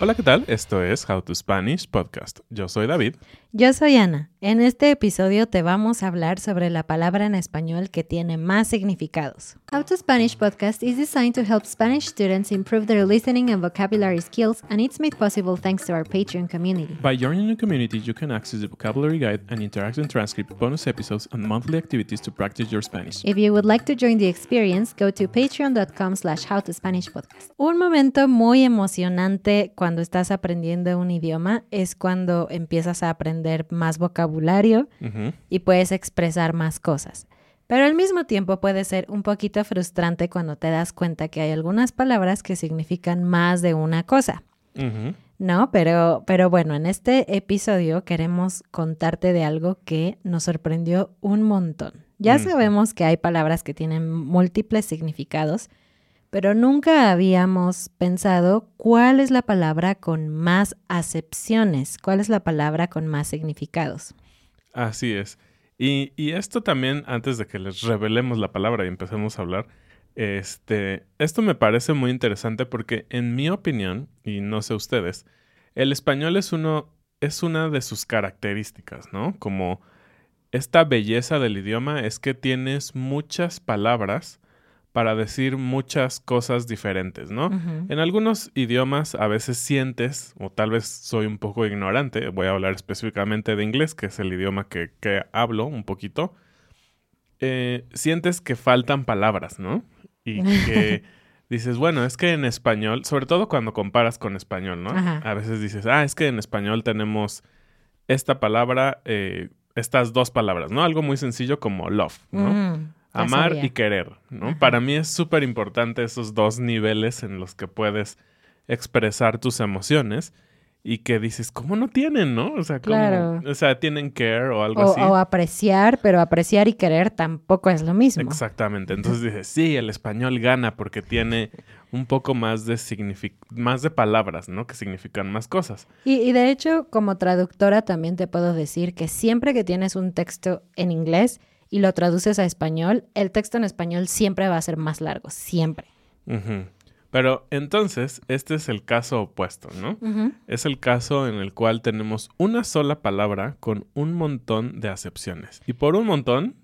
Hola, ¿qué tal? Esto es How to Spanish Podcast. Yo soy David. Yo soy Ana. En este episodio te vamos a hablar sobre la palabra en español que tiene más significados. How to Spanish podcast is designed to help Spanish students improve their listening and vocabulary skills, and it's made possible thanks to our Patreon community. By joining the community, you can access the vocabulary guide and interactive transcript, bonus episodes, and monthly activities to practice your Spanish. If you would like to join the experience, go to patreon.com slash howtospanishpodcast. Un momento muy emocionante cuando estás aprendiendo un idioma es cuando empiezas a aprender más vocabulario Ujú. y puedes expresar más cosas. Pero al mismo tiempo puede ser un poquito frustrante cuando te das cuenta que hay algunas palabras que significan más de una cosa. No, pero, pero bueno, en este episodio queremos contarte de algo que nos sorprendió un montón. Ya sabemos que hay palabras que tienen múltiples significados, pero nunca habíamos pensado cuál es la palabra con más acepciones, cuál es la palabra con más significados. Así es. Y, y esto también, antes de que les revelemos la palabra y empecemos a hablar, este, esto me parece muy interesante porque en mi opinión, y no sé ustedes, el español es uno, es una de sus características, ¿no? Como esta belleza del idioma es que tienes muchas palabras para decir muchas cosas diferentes, ¿no? En algunos idiomas a veces sientes, o tal vez soy un poco ignorante, voy a hablar específicamente de inglés, que es el idioma que, que hablo un poquito, eh, sientes que faltan palabras, ¿no? Y que dices, bueno, es que en español, sobre todo cuando comparas con español, ¿no? Ajá. A veces dices, ah, es que en español tenemos esta palabra, eh, estas dos palabras, ¿no? Algo muy sencillo como love, ¿no? Mm, ya Amar sabía. y querer, ¿no? Ajá. Para mí es súper importante esos dos niveles en los que puedes expresar tus emociones y que dices, ¿cómo no tienen, no? O sea, ¿cómo? Claro. O sea, tienen care o algo O, así. o apreciar, pero apreciar y querer tampoco es lo mismo. Exactamente. Entonces dices, sí, el español gana porque tiene un poco más de signific más de palabras, ¿no? Que significan más cosas. Y, y de hecho, como traductora también te puedo decir que siempre que tienes un texto en inglés y lo traduces a español, el texto en español siempre va a ser más largo, siempre. Pero entonces, este es el caso opuesto, ¿no? Es el caso en el cual tenemos una sola palabra con un montón de acepciones. Y por un montón,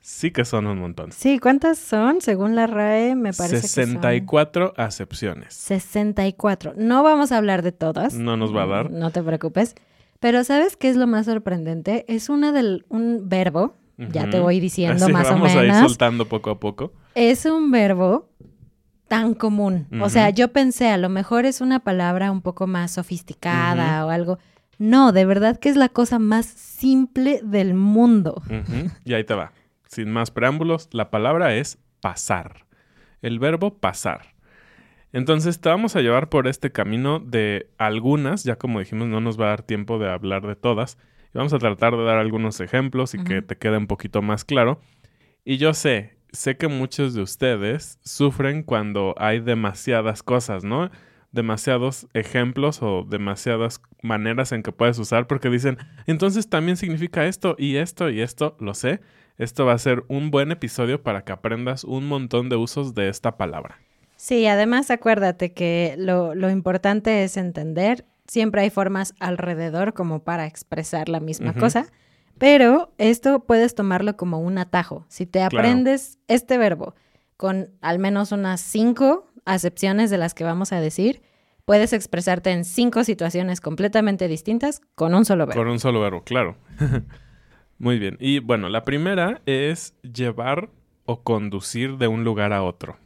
sí que son un montón. Sí, ¿cuántas son? Según la RAE, me parece que 64 acepciones. son 64. No vamos a hablar de todas. No nos va a dar. No te preocupes. Pero ¿sabes qué es lo más sorprendente? Es una del un verbo, ya te voy diciendo Así más o vamos a ir menos. soltando poco a poco. es un verbo tan común. O sea, yo pensé, a lo mejor es una palabra un poco más sofisticada o algo. No, de verdad que es la cosa más simple del mundo. Y ahí te va. Sin más preámbulos, la palabra es pasar. El verbo pasar. Entonces te vamos a llevar por este camino de algunas, ya como dijimos, no nos va a dar tiempo de hablar de todas. Y vamos a tratar de dar algunos ejemplos y que te quede un poquito más claro. Y yo sé, sé que muchos de ustedes sufren cuando hay demasiadas cosas, ¿no? Demasiados ejemplos o demasiadas maneras en que puedes usar porque dicen, entonces también significa esto y esto y esto, lo sé. Esto va a ser un buen episodio para que aprendas un montón de usos de esta palabra. Sí, además acuérdate que lo, lo importante es entender, siempre hay formas alrededor como para expresar la misma cosa, pero esto puedes tomarlo como un atajo. Si te Claro. aprendes este verbo con al menos unas cinco acepciones de las que vamos a decir, puedes expresarte en cinco situaciones completamente distintas con un solo verbo. Con un solo verbo, claro. Muy bien. Y bueno, la primera es llevar o conducir de un lugar a otro.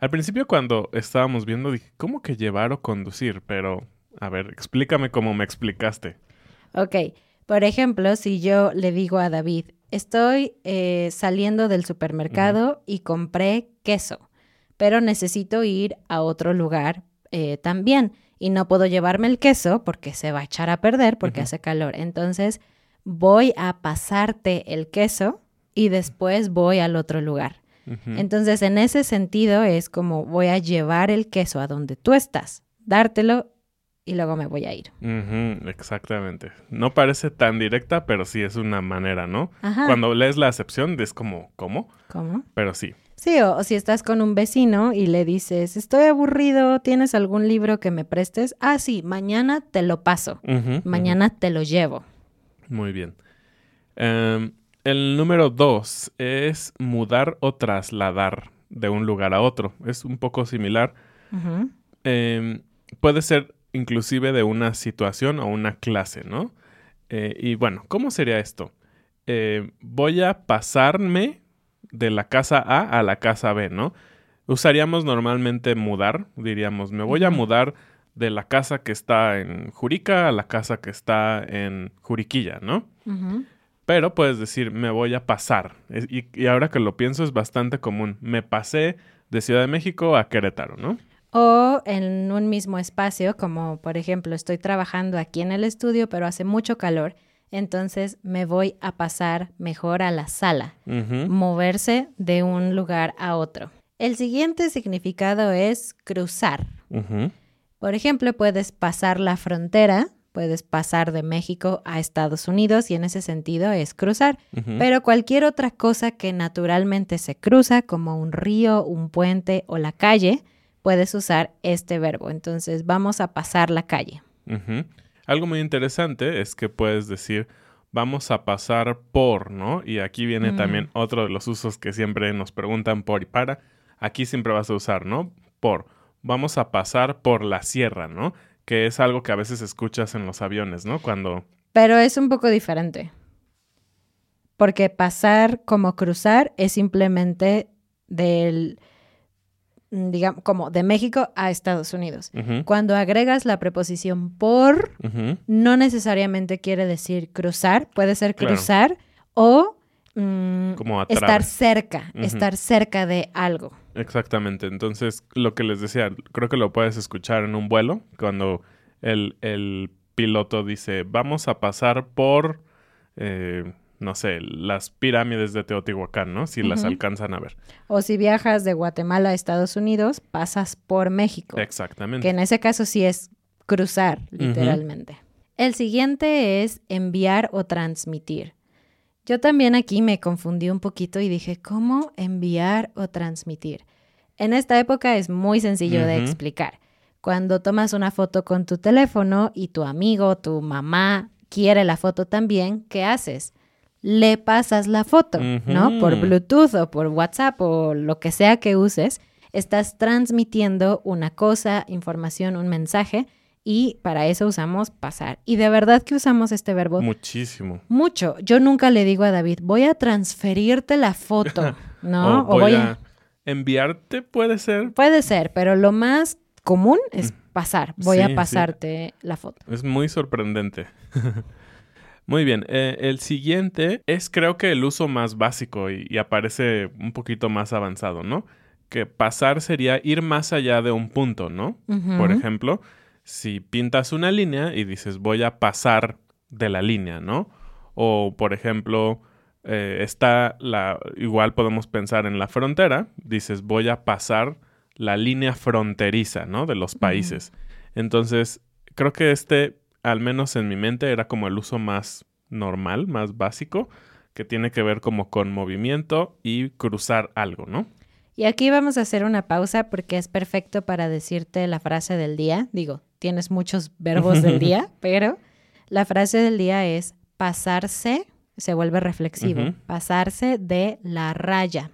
Al principio cuando estábamos viendo dije, ¿cómo que llevar o conducir? Pero, a ver, explícame cómo me explicaste. Ok, por ejemplo, si yo le digo a David, estoy eh, saliendo del supermercado y compré queso, pero necesito ir a otro lugar eh, también y no puedo llevarme el queso porque se va a echar a perder porque hace calor. Entonces voy a pasarte el queso y después voy al otro lugar. Entonces, en ese sentido es como voy a llevar el queso a donde tú estás, dártelo y luego me voy a ir. Exactamente. No parece tan directa, pero sí es una manera, ¿no? Ajá. Cuando lees la acepción es como, ¿cómo? ¿Cómo? Pero sí. Sí, o, o si estás con un vecino y le dices, estoy aburrido, ¿tienes algún libro que me prestes? Ah, sí, mañana te lo paso. Ujú. Mañana te lo llevo. Muy bien. Em, el número dos es mudar o trasladar de un lugar a otro. Es un poco similar. Em, puede ser inclusive de una situación o una clase, ¿no? Eh, y bueno, ¿cómo sería esto? Eh, voy a pasarme de la casa A a la casa B, ¿no? Usaríamos normalmente mudar, diríamos, me voy a mudar de la casa que está en Jurica a la casa que está en Juriquilla, ¿no? Pero puedes decir, me voy a pasar. Y, y ahora que lo pienso es bastante común. Me pasé de Ciudad de México a Querétaro, ¿no? O en un mismo espacio, como por ejemplo, estoy trabajando aquí en el estudio, pero hace mucho calor, entonces me voy a pasar mejor a la sala. Moverse de un lugar a otro. El siguiente significado es cruzar. Por ejemplo, puedes pasar la frontera, puedes pasar de México a Estados Unidos y en ese sentido es cruzar. Pero cualquier otra cosa que naturalmente se cruza, como un río, un puente o la calle, puedes usar este verbo. Entonces, vamos a pasar la calle. Algo muy interesante es que puedes decir vamos a pasar por, ¿no? Y aquí viene Mm. también otro de los usos que siempre nos preguntan por y para. Aquí siempre vas a usar, ¿no? Por. Vamos a pasar por la sierra, ¿no? Que es algo que a veces escuchas en los aviones, ¿no? Cuando... Pero es un poco diferente. Porque pasar como cruzar es simplemente del, digamos, como de México a Estados Unidos. Cuando agregas la preposición por, no necesariamente quiere decir cruzar, puede ser Claro. cruzar o mm, Como estar cerca, estar cerca de algo. Exactamente. Entonces, lo que les decía, creo que lo puedes escuchar en un vuelo, cuando el, el piloto dice, vamos a pasar por, eh, no sé, las pirámides de Teotihuacán, ¿no? Si las alcanzan a ver. O si viajas de Guatemala a Estados Unidos, pasas por México. Exactamente. Que en ese caso sí es cruzar, literalmente. El siguiente es enviar o transmitir. Yo también aquí me confundí un poquito y dije, ¿cómo enviar o transmitir? En esta época es muy sencillo de explicar. Cuando tomas una foto con tu teléfono y tu amigo, tu mamá quiere la foto también, ¿qué haces? Le pasas la foto, ¿no? Por. Bluetooth o por WhatsApp o lo que sea que uses. Estás transmitiendo una cosa, información, un mensaje y para eso usamos pasar. Y de verdad que usamos este verbo Muchísimo. mucho. Yo nunca le digo a David, voy a transferirte la foto, ¿no? o voy, a... enviarte, puede ser. Puede ser, pero lo más común es pasar. Voy Sí, a sí. pasarte la foto. Es muy sorprendente. Muy bien, eh, el siguiente es creo que el uso más básico y, y aparece un poquito más avanzado, ¿no? Que pasar sería ir más allá de un punto, ¿no? Por ejemplo, si pintas una línea y dices voy a pasar de la línea, ¿no? O por ejemplo, eh, está la, igual podemos pensar en la frontera, dices voy a pasar la línea fronteriza, ¿no? De los países. Entonces, creo que este, al menos en mi mente, era como el uso más normal, más básico, que tiene que ver como con movimiento y cruzar algo, ¿no? Y aquí vamos a hacer una pausa porque es perfecto para decirte la frase del día. Digo, tienes muchos verbos del día, pero la frase del día es pasarse, se vuelve reflexivo, pasarse de la raya.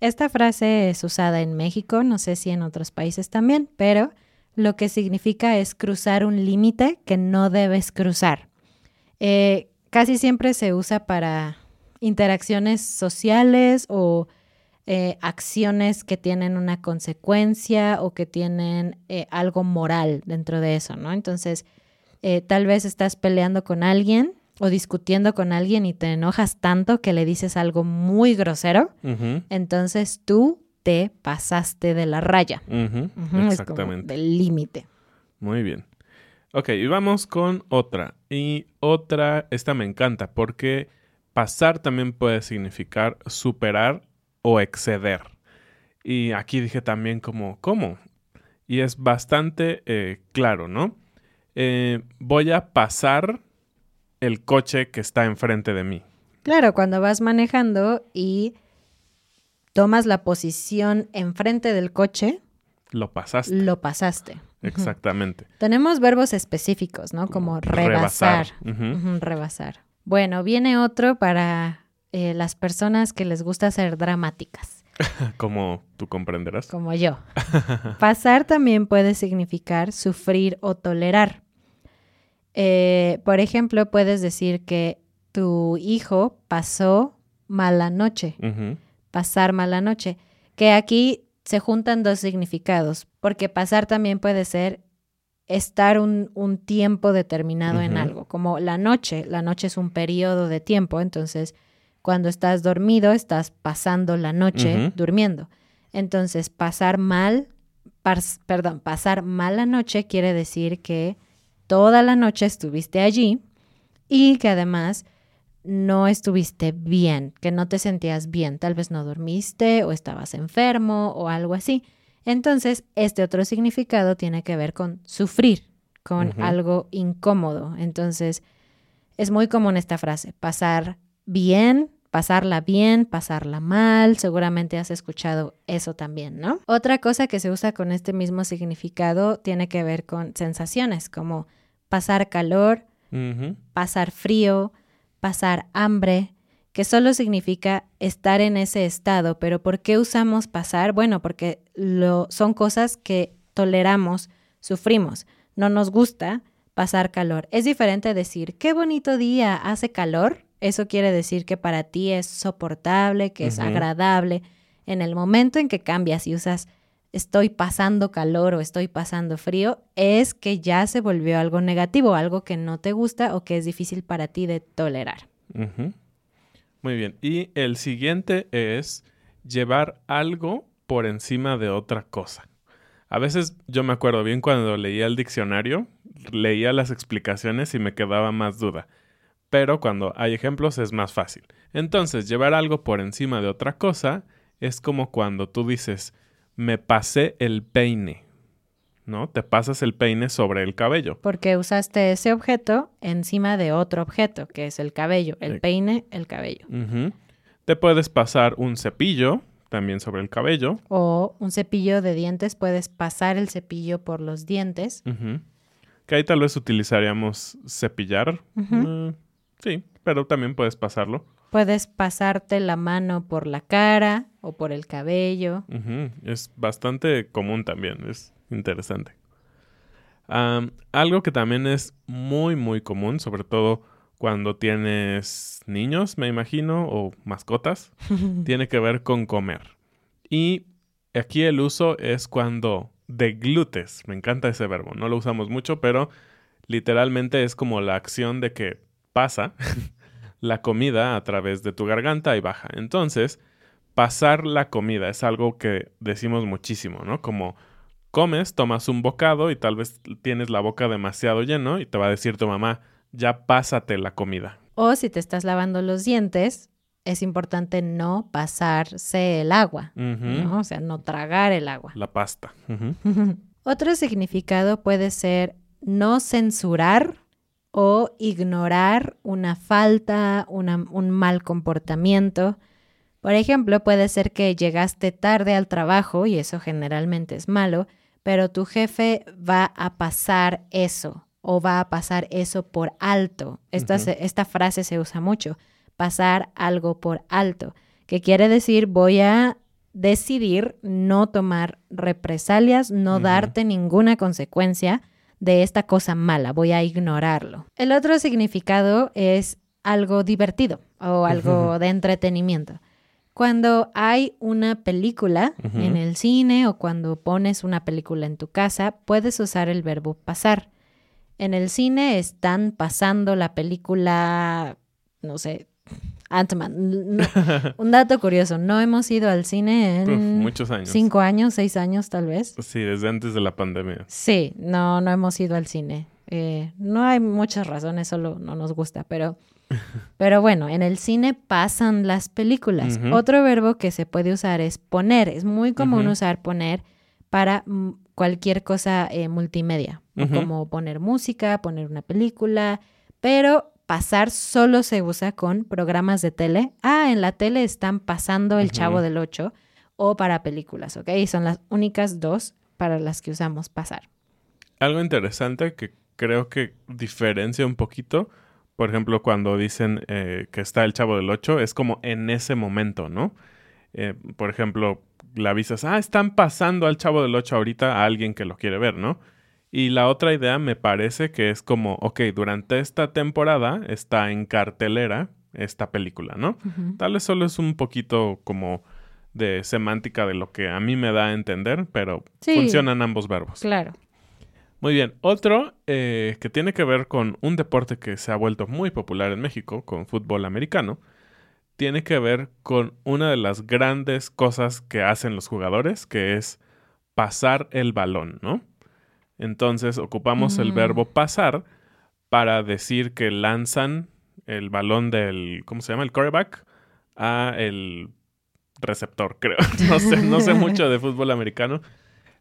Esta frase es usada en México, no sé si en otros países también, pero lo que significa es cruzar un límite que no debes cruzar. Eh, casi siempre se usa para interacciones sociales o eh, acciones que tienen una consecuencia o que tienen eh, algo moral dentro de eso, ¿no? Entonces, eh, tal vez estás peleando con alguien o discutiendo con alguien y te enojas tanto que le dices algo muy grosero, entonces tú te pasaste de la raya. Exactamente. del límite. Muy bien. Ok, y vamos con otra. Y otra, esta me encanta porque pasar también puede significar superar o exceder. Y aquí dije también como, ¿cómo? y es bastante eh, claro, ¿no? Eh, voy a pasar el coche que está enfrente de mí. Claro, cuando vas manejando y tomas la posición enfrente del coche, Lo pasaste. lo pasaste. Exactamente. Tenemos verbos específicos, ¿no? Como rebasar. Rebasar. Bueno, viene otro para eh, las personas que les gusta ser dramáticas, Como tú comprenderás. como yo. Pasar también puede significar sufrir o tolerar. Eh, por ejemplo, puedes decir que tu hijo pasó mala noche. Pasar mala noche, que aquí se juntan dos significados, porque pasar también puede ser estar un, un tiempo determinado en algo, como la noche, la noche es un periodo de tiempo, entonces cuando estás dormido estás pasando la noche durmiendo. Entonces, pasar mal, pas- perdón, pasar mala noche quiere decir que toda la noche estuviste allí y que además no estuviste bien, que no te sentías bien, tal vez no dormiste o estabas enfermo o algo así. Entonces, este otro significado tiene que ver con sufrir, con algo incómodo. Entonces, es muy común esta frase, pasar bien, pasarla bien, pasarla mal. Seguramente has escuchado eso también, ¿no? Otra cosa que se usa con este mismo significado tiene que ver con sensaciones, como pasar calor, pasar frío, pasar hambre, que solo significa estar en ese estado. Pero ¿por qué usamos pasar? Bueno, porque lo, son cosas que toleramos, sufrimos. No nos gusta pasar calor. Es diferente decir, qué bonito día, hace calor. Eso quiere decir que para ti es soportable, que es agradable. En el momento en que cambias y usas estoy pasando calor o estoy pasando frío, es que ya se volvió algo negativo, algo que no te gusta o que es difícil para ti de tolerar. Muy bien. Y el siguiente es llevar algo por encima de otra cosa. A veces yo me acuerdo bien cuando leía el diccionario, leía las explicaciones y me quedaba más duda. Pero cuando hay ejemplos es más fácil. Entonces, llevar algo por encima de otra cosa es como cuando tú dices, me pasé el peine. ¿No? Te pasas el peine sobre el cabello. Porque usaste ese objeto encima de otro objeto, que es el cabello, el Sí. peine, el cabello. Te puedes pasar un cepillo también sobre el cabello. O un cepillo de dientes, puedes pasar el cepillo por los dientes. Que ahí tal vez utilizaríamos cepillar. Mm, sí, pero también puedes pasarlo. Puedes pasarte la mano por la cara o por el cabello. Es bastante común también, es interesante. Algo que también es muy, muy común, sobre todo cuando tienes niños, me imagino, o mascotas, tiene que ver con comer. Y aquí el uso es cuando deglutes. Me encanta ese verbo. No lo usamos mucho, pero literalmente es como la acción de que pasa la comida a través de tu garganta y baja. Entonces, pasar la comida es algo que decimos muchísimo, ¿no? Como comes, tomas un bocado y tal vez tienes la boca demasiado lleno y te va a decir tu mamá, ya pásate la comida. O si te estás lavando los dientes, es importante no pasarse el agua. ¿no? O sea, no tragar el agua. La pasta. Otro significado puede ser no censurar o ignorar una falta, una- un mal comportamiento. Por ejemplo, puede ser que llegaste tarde al trabajo y eso generalmente es malo, pero tu jefe va a pasar eso o va a pasar eso por alto. Esta, frase se usa mucho, pasar algo por alto, que quiere decir voy a decidir no tomar represalias, no darte ninguna consecuencia de esta cosa mala, voy a ignorarlo. El otro significado es algo divertido o algo de entretenimiento. Cuando hay una película en el cine o cuando pones una película en tu casa, puedes usar el verbo pasar. En el cine están pasando la película, no sé, Ant-Man. No- un dato curioso, no hemos ido al cine en Uf, muchos años. cinco años, seis años tal vez. Sí, desde antes de la pandemia. Sí, no, no hemos ido al cine. Eh, no hay muchas razones, solo no nos gusta, pero, pero bueno, en el cine pasan las películas. Otro verbo que se puede usar es poner. Es muy común usar poner para mm, cualquier cosa eh, multimedia, como poner música, poner una película, pero pasar solo se usa con programas de tele. Ah, en la tele están pasando El. Chavo del 8 o para películas, ¿ok? Son las únicas dos para las que usamos pasar. Algo interesante que creo que diferencia un poquito, por ejemplo, cuando dicen eh, que está el chavo del 8, es como en ese momento, ¿no? Eh, por ejemplo, le avisas, ah, están pasando al chavo del 8 ahorita a alguien que lo quiere ver, ¿no? Y la otra idea me parece que es como, ok, durante esta temporada está en cartelera esta película, ¿no? Tal vez solo es un poquito como de semántica de lo que a mí me da a entender, pero Sí. funcionan ambos verbos. Claro. Muy bien, otro eh, que tiene que ver con un deporte que se ha vuelto muy popular en México, con fútbol americano, tiene que ver con una de las grandes cosas que hacen los jugadores, que es pasar el balón, ¿no? Entonces ocupamos el Mm. verbo pasar para decir que lanzan el balón del, ¿cómo se llama? El quarterback a el receptor, creo. No sé, no sé mucho de fútbol americano,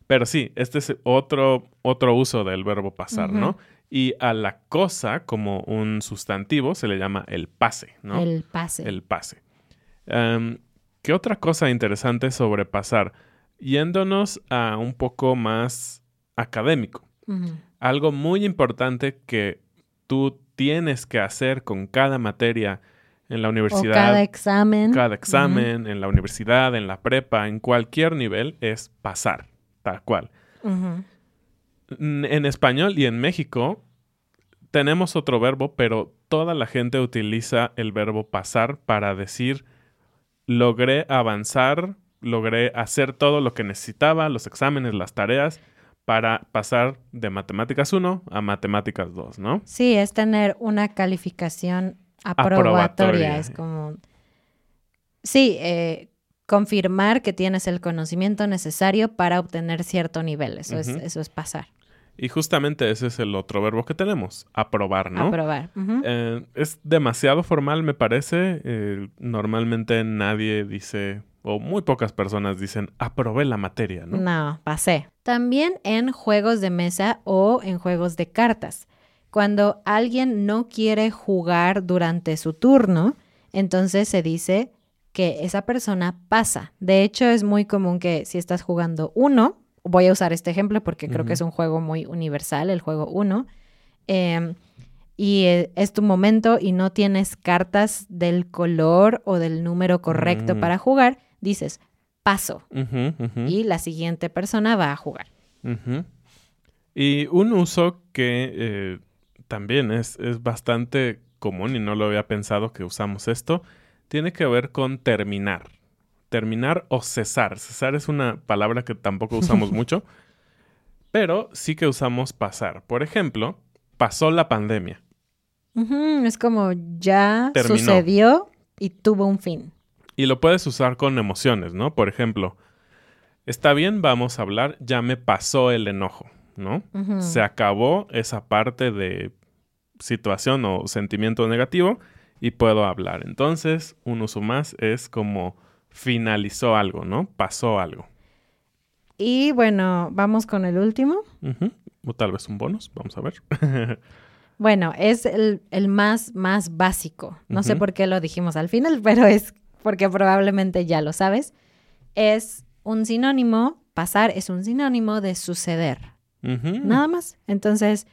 pero sí, este es otro, otro uso del verbo pasar. ¿no? Y a la cosa, como un sustantivo, se le llama el pase, ¿no? El pase. El pase. Em, ¿Qué otra cosa interesante sobre pasar? Yéndonos a un poco más académico. Algo muy importante que tú tienes que hacer con cada materia en la O universidad, cada examen. cada examen, en la universidad, en la prepa, en cualquier nivel, es pasar, tal cual. En español y en México tenemos otro verbo, pero toda la gente utiliza el verbo pasar para decir logré avanzar, logré hacer todo lo que necesitaba, los exámenes, las tareas, para pasar de matemáticas 1 a matemáticas 2, ¿no? Sí, es tener una calificación aprobatoria. Aprobatoria. Es como. Sí, eh, confirmar que tienes el conocimiento necesario para obtener cierto nivel. Eso, es, eso es pasar. Y justamente ese es el otro verbo que tenemos, aprobar, ¿no? Aprobar. Eh, es demasiado formal, me parece. Eh, normalmente nadie dice, o muy pocas personas dicen, aprobé la materia, ¿no? No, pasé. También en juegos de mesa o en juegos de cartas. Cuando alguien no quiere jugar durante su turno, entonces se dice que esa persona pasa. De hecho, es muy común que si estás jugando uno, voy a usar este ejemplo porque creo que es un juego muy universal, el juego uno, em, y eh, es tu momento y no tienes cartas del color o del número correcto Mm. para jugar, dices paso y la siguiente persona va a jugar. Y un uso que eh, también es, es bastante común y no lo había pensado que usamos esto, tiene que ver con terminar. Terminar o cesar. Cesar es una palabra que tampoco usamos mucho, pero sí que usamos pasar. Por ejemplo, pasó la pandemia. Es como ya Terminó. sucedió y tuvo un fin. Y lo puedes usar con emociones, ¿no? Por ejemplo, está bien, vamos a hablar, ya me pasó el enojo, ¿no? Se acabó esa parte de situación o sentimiento negativo y puedo hablar. Entonces, un uso más es como finalizó algo, ¿no? Pasó algo. Y bueno, vamos con el último. O tal vez un bonus, vamos a ver. Bueno, es el, el más, más básico. No sé por qué lo dijimos al final, pero es porque probablemente ya lo sabes. Es un sinónimo, pasar es un sinónimo de suceder. Nada más. Entonces,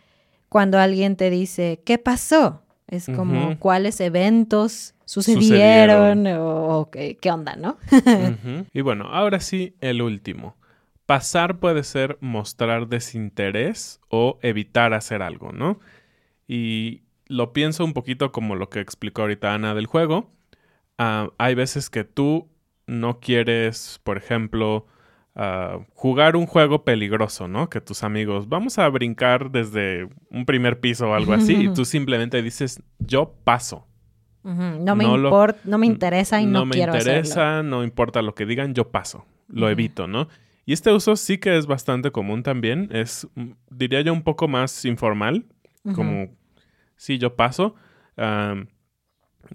cuando alguien te dice, ¿qué pasó? Es como. ¿cuáles eventos sucedieron? O, o qué, qué onda, ¿no? Y bueno, ahora sí, el último. Pasar puede ser mostrar desinterés o evitar hacer algo, ¿no? Y lo pienso un poquito como lo que explicó ahorita Ana del juego. Ah, hay veces que tú no quieres, por ejemplo, ah, jugar un juego peligroso, ¿no? Que tus amigos, vamos a brincar desde un primer piso o algo así, y tú simplemente dices, yo paso. No me No importa, no me interesa y no, me quiero hacerlo. interesa, no importa lo que digan, yo paso, lo evito, ¿no? Y este uso sí que es bastante común también, es, mm, diría yo, un poco más informal, como, sí, yo paso,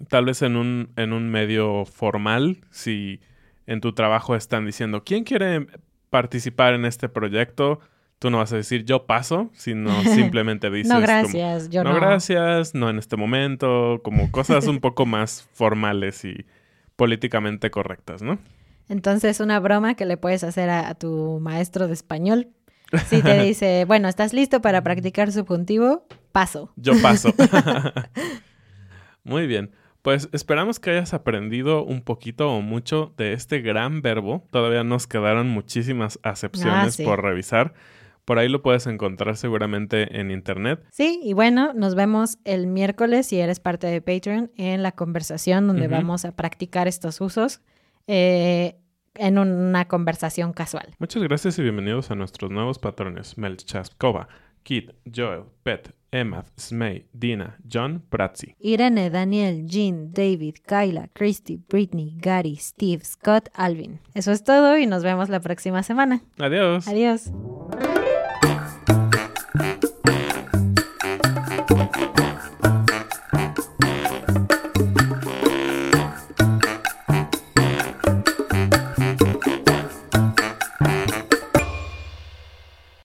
tal vez en un, en un medio formal, si en tu trabajo están diciendo, ¿quién quiere participar en este proyecto? tú no vas a decir yo paso, sino simplemente dices no, como, gracias, yo no. no gracias, no en este momento, como cosas un poco más formales y políticamente correctas, ¿no? Entonces, una broma que le puedes hacer a, a tu maestro de español. Si te dice, bueno, ¿estás listo para practicar subjuntivo? Paso. Yo paso. Muy bien. Pues esperamos que hayas aprendido un poquito o mucho de este gran verbo. Todavía nos quedaron muchísimas acepciones Ah, sí. por revisar. Por ahí lo puedes encontrar seguramente en internet. Sí, y bueno, nos vemos el miércoles si eres parte de Patreon en la conversación donde vamos a practicar estos usos eh, en una conversación casual. Muchas gracias y bienvenidos a nuestros nuevos patrones. Mel Chaskova, Kit, Joel, Pet, Emma, Smey, Dina, John, Pratzi. Irene, Daniel, Jean, David, Kyla, Christy, Britney, Gary, Steve, Scott, Alvin. Eso es todo y nos vemos la próxima semana. Adiós. Adiós.